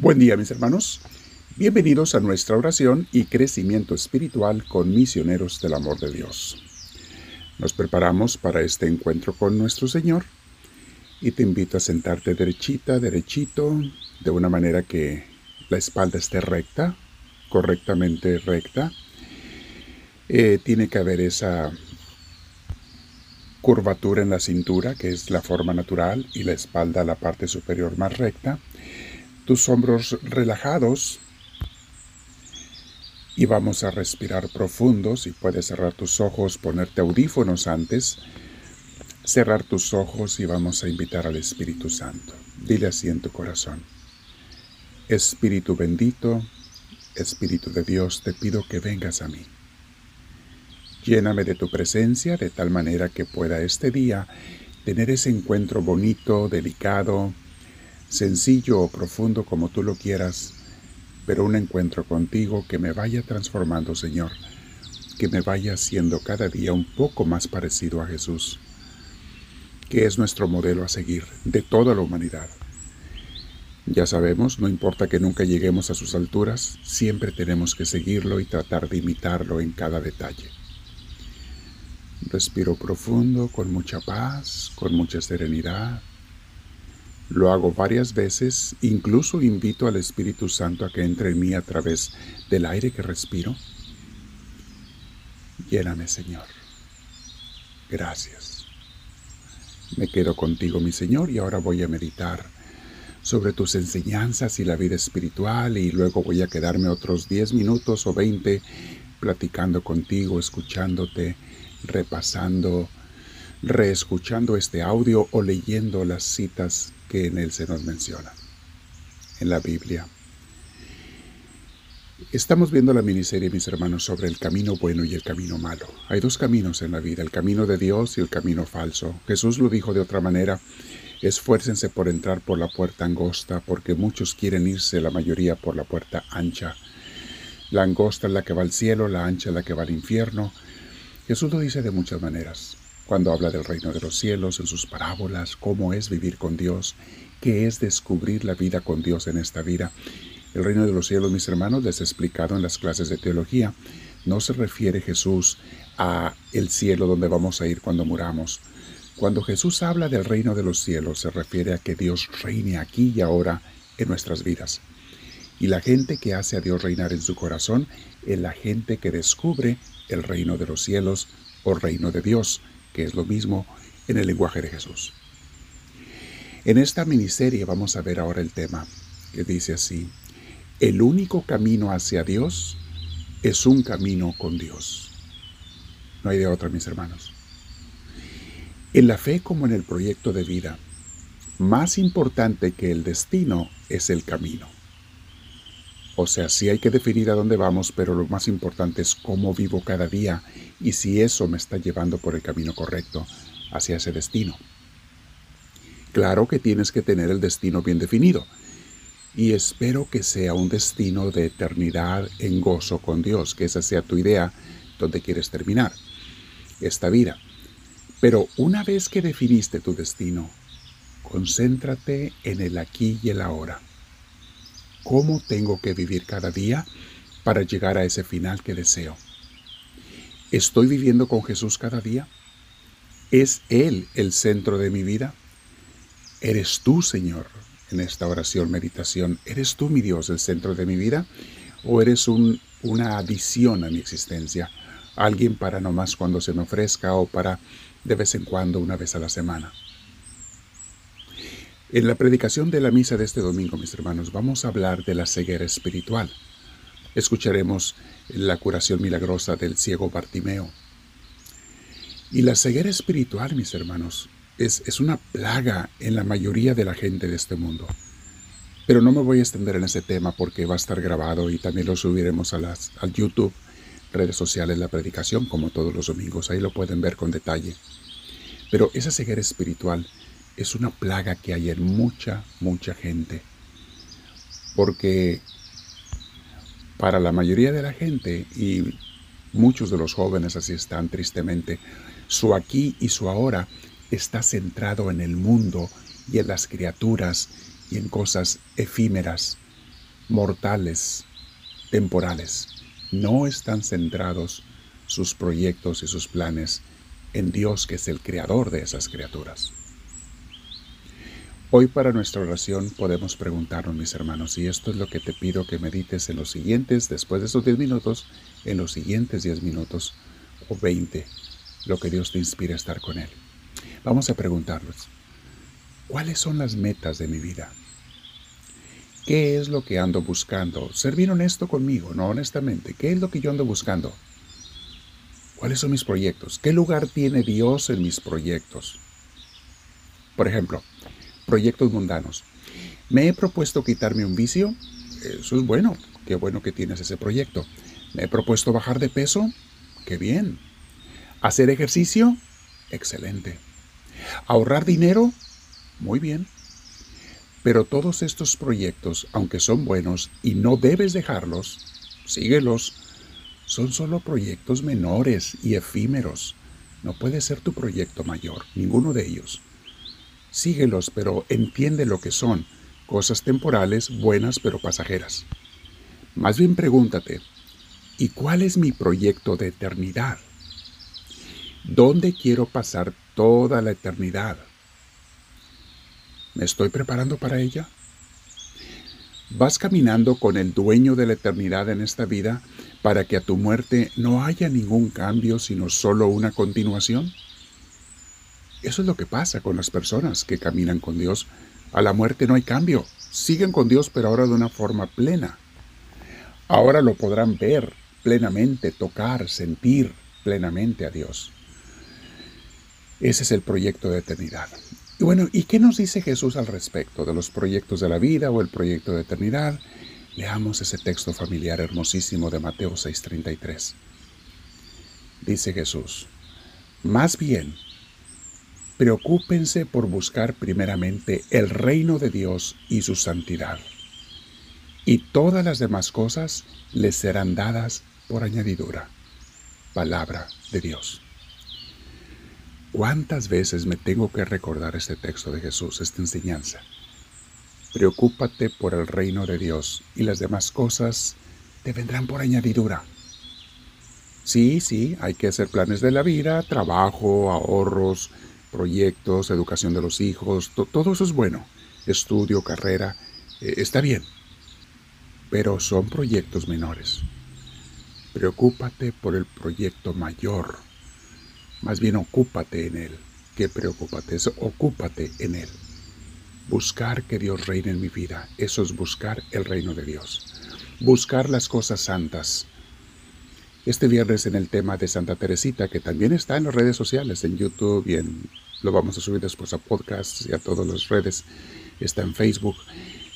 Buen día mis hermanos, bienvenidos a nuestra oración y crecimiento espiritual con misioneros del amor de Dios. Nos preparamos para este encuentro con nuestro Señor y te invito a sentarte derechita, derechito, de una manera que la espalda esté recta, correctamente recta. Eh, tiene que haber esa curvatura en la cintura, que es la forma natural, y la espalda, la parte superior más recta tus hombros relajados y vamos a respirar profundo. Si puedes cerrar tus ojos, ponerte audífonos antes, cerrar tus ojos y vamos a invitar al Espíritu Santo. Dile así en tu corazón. Espíritu bendito, Espíritu de Dios, te pido que vengas a mí. Lléname de tu presencia de tal manera que pueda este día tener ese encuentro bonito, delicado, sencillo o profundo como tú lo quieras, pero un encuentro contigo que me vaya transformando, Señor, que me vaya haciendo cada día un poco más parecido a Jesús, que es nuestro modelo a seguir de toda la humanidad. Ya sabemos, no importa que nunca lleguemos a sus alturas, siempre tenemos que seguirlo y tratar de imitarlo en cada detalle. Respiro profundo, con mucha paz, con mucha serenidad. Lo hago varias veces, incluso invito al Espíritu Santo a que entre en mí a través del aire que respiro. Lléname, Señor. Gracias. Me quedo contigo, mi Señor, y ahora voy a meditar sobre tus enseñanzas y la vida espiritual y luego voy a quedarme otros 10 minutos o 20 platicando contigo, escuchándote, repasando, reescuchando este audio o leyendo las citas que en él se nos menciona, en la Biblia. Estamos viendo la miniserie, mis hermanos, sobre el camino bueno y el camino malo. Hay dos caminos en la vida, el camino de Dios y el camino falso. Jesús lo dijo de otra manera, esfuércense por entrar por la puerta angosta, porque muchos quieren irse, la mayoría por la puerta ancha. La angosta es la que va al cielo, la ancha es la que va al infierno. Jesús lo dice de muchas maneras cuando habla del reino de los cielos en sus parábolas, cómo es vivir con Dios, qué es descubrir la vida con Dios en esta vida. El reino de los cielos, mis hermanos, les he explicado en las clases de teología, no se refiere Jesús a el cielo donde vamos a ir cuando muramos. Cuando Jesús habla del reino de los cielos, se refiere a que Dios reine aquí y ahora en nuestras vidas. Y la gente que hace a Dios reinar en su corazón es la gente que descubre el reino de los cielos o reino de Dios, que es lo mismo en el lenguaje de Jesús. En esta miniserie vamos a ver ahora el tema que dice así, el único camino hacia Dios es un camino con Dios. No hay de otra, mis hermanos. En la fe como en el proyecto de vida, más importante que el destino es el camino. O sea, sí hay que definir a dónde vamos, pero lo más importante es cómo vivo cada día y si eso me está llevando por el camino correcto hacia ese destino. Claro que tienes que tener el destino bien definido y espero que sea un destino de eternidad en gozo con Dios, que esa sea tu idea donde quieres terminar esta vida. Pero una vez que definiste tu destino, concéntrate en el aquí y el ahora cómo tengo que vivir cada día para llegar a ese final que deseo. ¿Estoy viviendo con Jesús cada día? ¿Es Él el centro de mi vida? ¿Eres tú, Señor, en esta oración, meditación? ¿Eres tú, mi Dios, el centro de mi vida? ¿O eres un, una adición a mi existencia? Alguien para nomás cuando se me ofrezca o para de vez en cuando, una vez a la semana. En la predicación de la misa de este domingo, mis hermanos, vamos a hablar de la ceguera espiritual. Escucharemos la curación milagrosa del ciego Bartimeo. Y la ceguera espiritual, mis hermanos, es, es una plaga en la mayoría de la gente de este mundo. Pero no me voy a extender en ese tema porque va a estar grabado y también lo subiremos a las, al YouTube, redes sociales, la predicación, como todos los domingos. Ahí lo pueden ver con detalle. Pero esa ceguera espiritual es una plaga que hay en mucha, mucha gente. Porque para la mayoría de la gente, y muchos de los jóvenes así están tristemente, su aquí y su ahora está centrado en el mundo y en las criaturas y en cosas efímeras, mortales, temporales. No están centrados sus proyectos y sus planes en Dios que es el creador de esas criaturas. Hoy para nuestra oración podemos preguntarnos, mis hermanos, y esto es lo que te pido que medites en los siguientes, después de esos 10 minutos, en los siguientes 10 minutos o 20, lo que Dios te inspira a estar con Él. Vamos a preguntarnos, ¿cuáles son las metas de mi vida? ¿Qué es lo que ando buscando? Ser bien honesto conmigo, no honestamente. ¿Qué es lo que yo ando buscando? ¿Cuáles son mis proyectos? ¿Qué lugar tiene Dios en mis proyectos? Por ejemplo, proyectos mundanos. Me he propuesto quitarme un vicio. Eso es bueno. Qué bueno que tienes ese proyecto. Me he propuesto bajar de peso. Qué bien. Hacer ejercicio. Excelente. Ahorrar dinero. Muy bien. Pero todos estos proyectos, aunque son buenos y no debes dejarlos, síguelos. Son solo proyectos menores y efímeros. No puede ser tu proyecto mayor, ninguno de ellos. Síguelos, pero entiende lo que son, cosas temporales, buenas pero pasajeras. Más bien pregúntate, ¿y cuál es mi proyecto de eternidad? ¿Dónde quiero pasar toda la eternidad? ¿Me estoy preparando para ella? Vas caminando con el dueño de la eternidad en esta vida para que a tu muerte no haya ningún cambio, sino solo una continuación. Eso es lo que pasa con las personas que caminan con Dios. A la muerte no hay cambio. Siguen con Dios, pero ahora de una forma plena. Ahora lo podrán ver plenamente, tocar, sentir plenamente a Dios. Ese es el proyecto de eternidad. Y bueno, ¿y qué nos dice Jesús al respecto de los proyectos de la vida o el proyecto de eternidad? Leamos ese texto familiar hermosísimo de Mateo 6:33. Dice Jesús, más bien, preocúpense por buscar primeramente el reino de Dios y su santidad. Y todas las demás cosas les serán dadas por añadidura. Palabra de Dios. ¿Cuántas veces me tengo que recordar este texto de Jesús, esta enseñanza? Preocúpate por el reino de Dios y las demás cosas te vendrán por añadidura. Sí, sí, hay que hacer planes de la vida, trabajo, ahorros, proyectos, educación de los hijos, todo eso es bueno. Estudio, carrera, eh, está bien. Pero son proyectos menores. Preocúpate por el proyecto mayor. Más bien ocúpate en él. Que preocúpate, eso, ocúpate en él. Buscar que Dios reine en mi vida, eso es buscar el reino de Dios. Buscar las cosas santas, este viernes en el tema de Santa Teresita, que también está en las redes sociales, en YouTube y en, lo vamos a subir después a podcasts y a todas las redes, está en Facebook.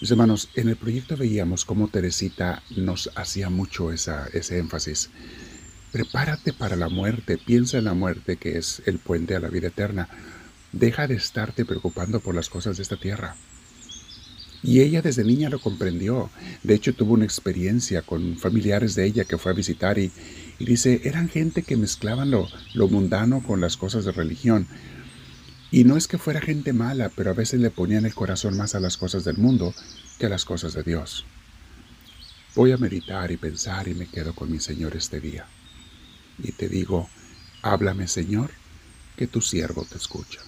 Mis hermanos, en el proyecto veíamos cómo Teresita nos hacía mucho esa, ese énfasis. Prepárate para la muerte, piensa en la muerte que es el puente a la vida eterna. Deja de estarte preocupando por las cosas de esta tierra. Y ella desde niña lo comprendió. De hecho, tuvo una experiencia con familiares de ella que fue a visitar y, dice, eran gente que mezclaban lo, lo mundano con las cosas de religión. Y no es que fuera gente mala, pero a veces le ponían el corazón más a las cosas del mundo que a las cosas de Dios. Voy a meditar y pensar y me quedo con mi Señor este día. Y te digo, háblame Señor, que tu siervo te escucha.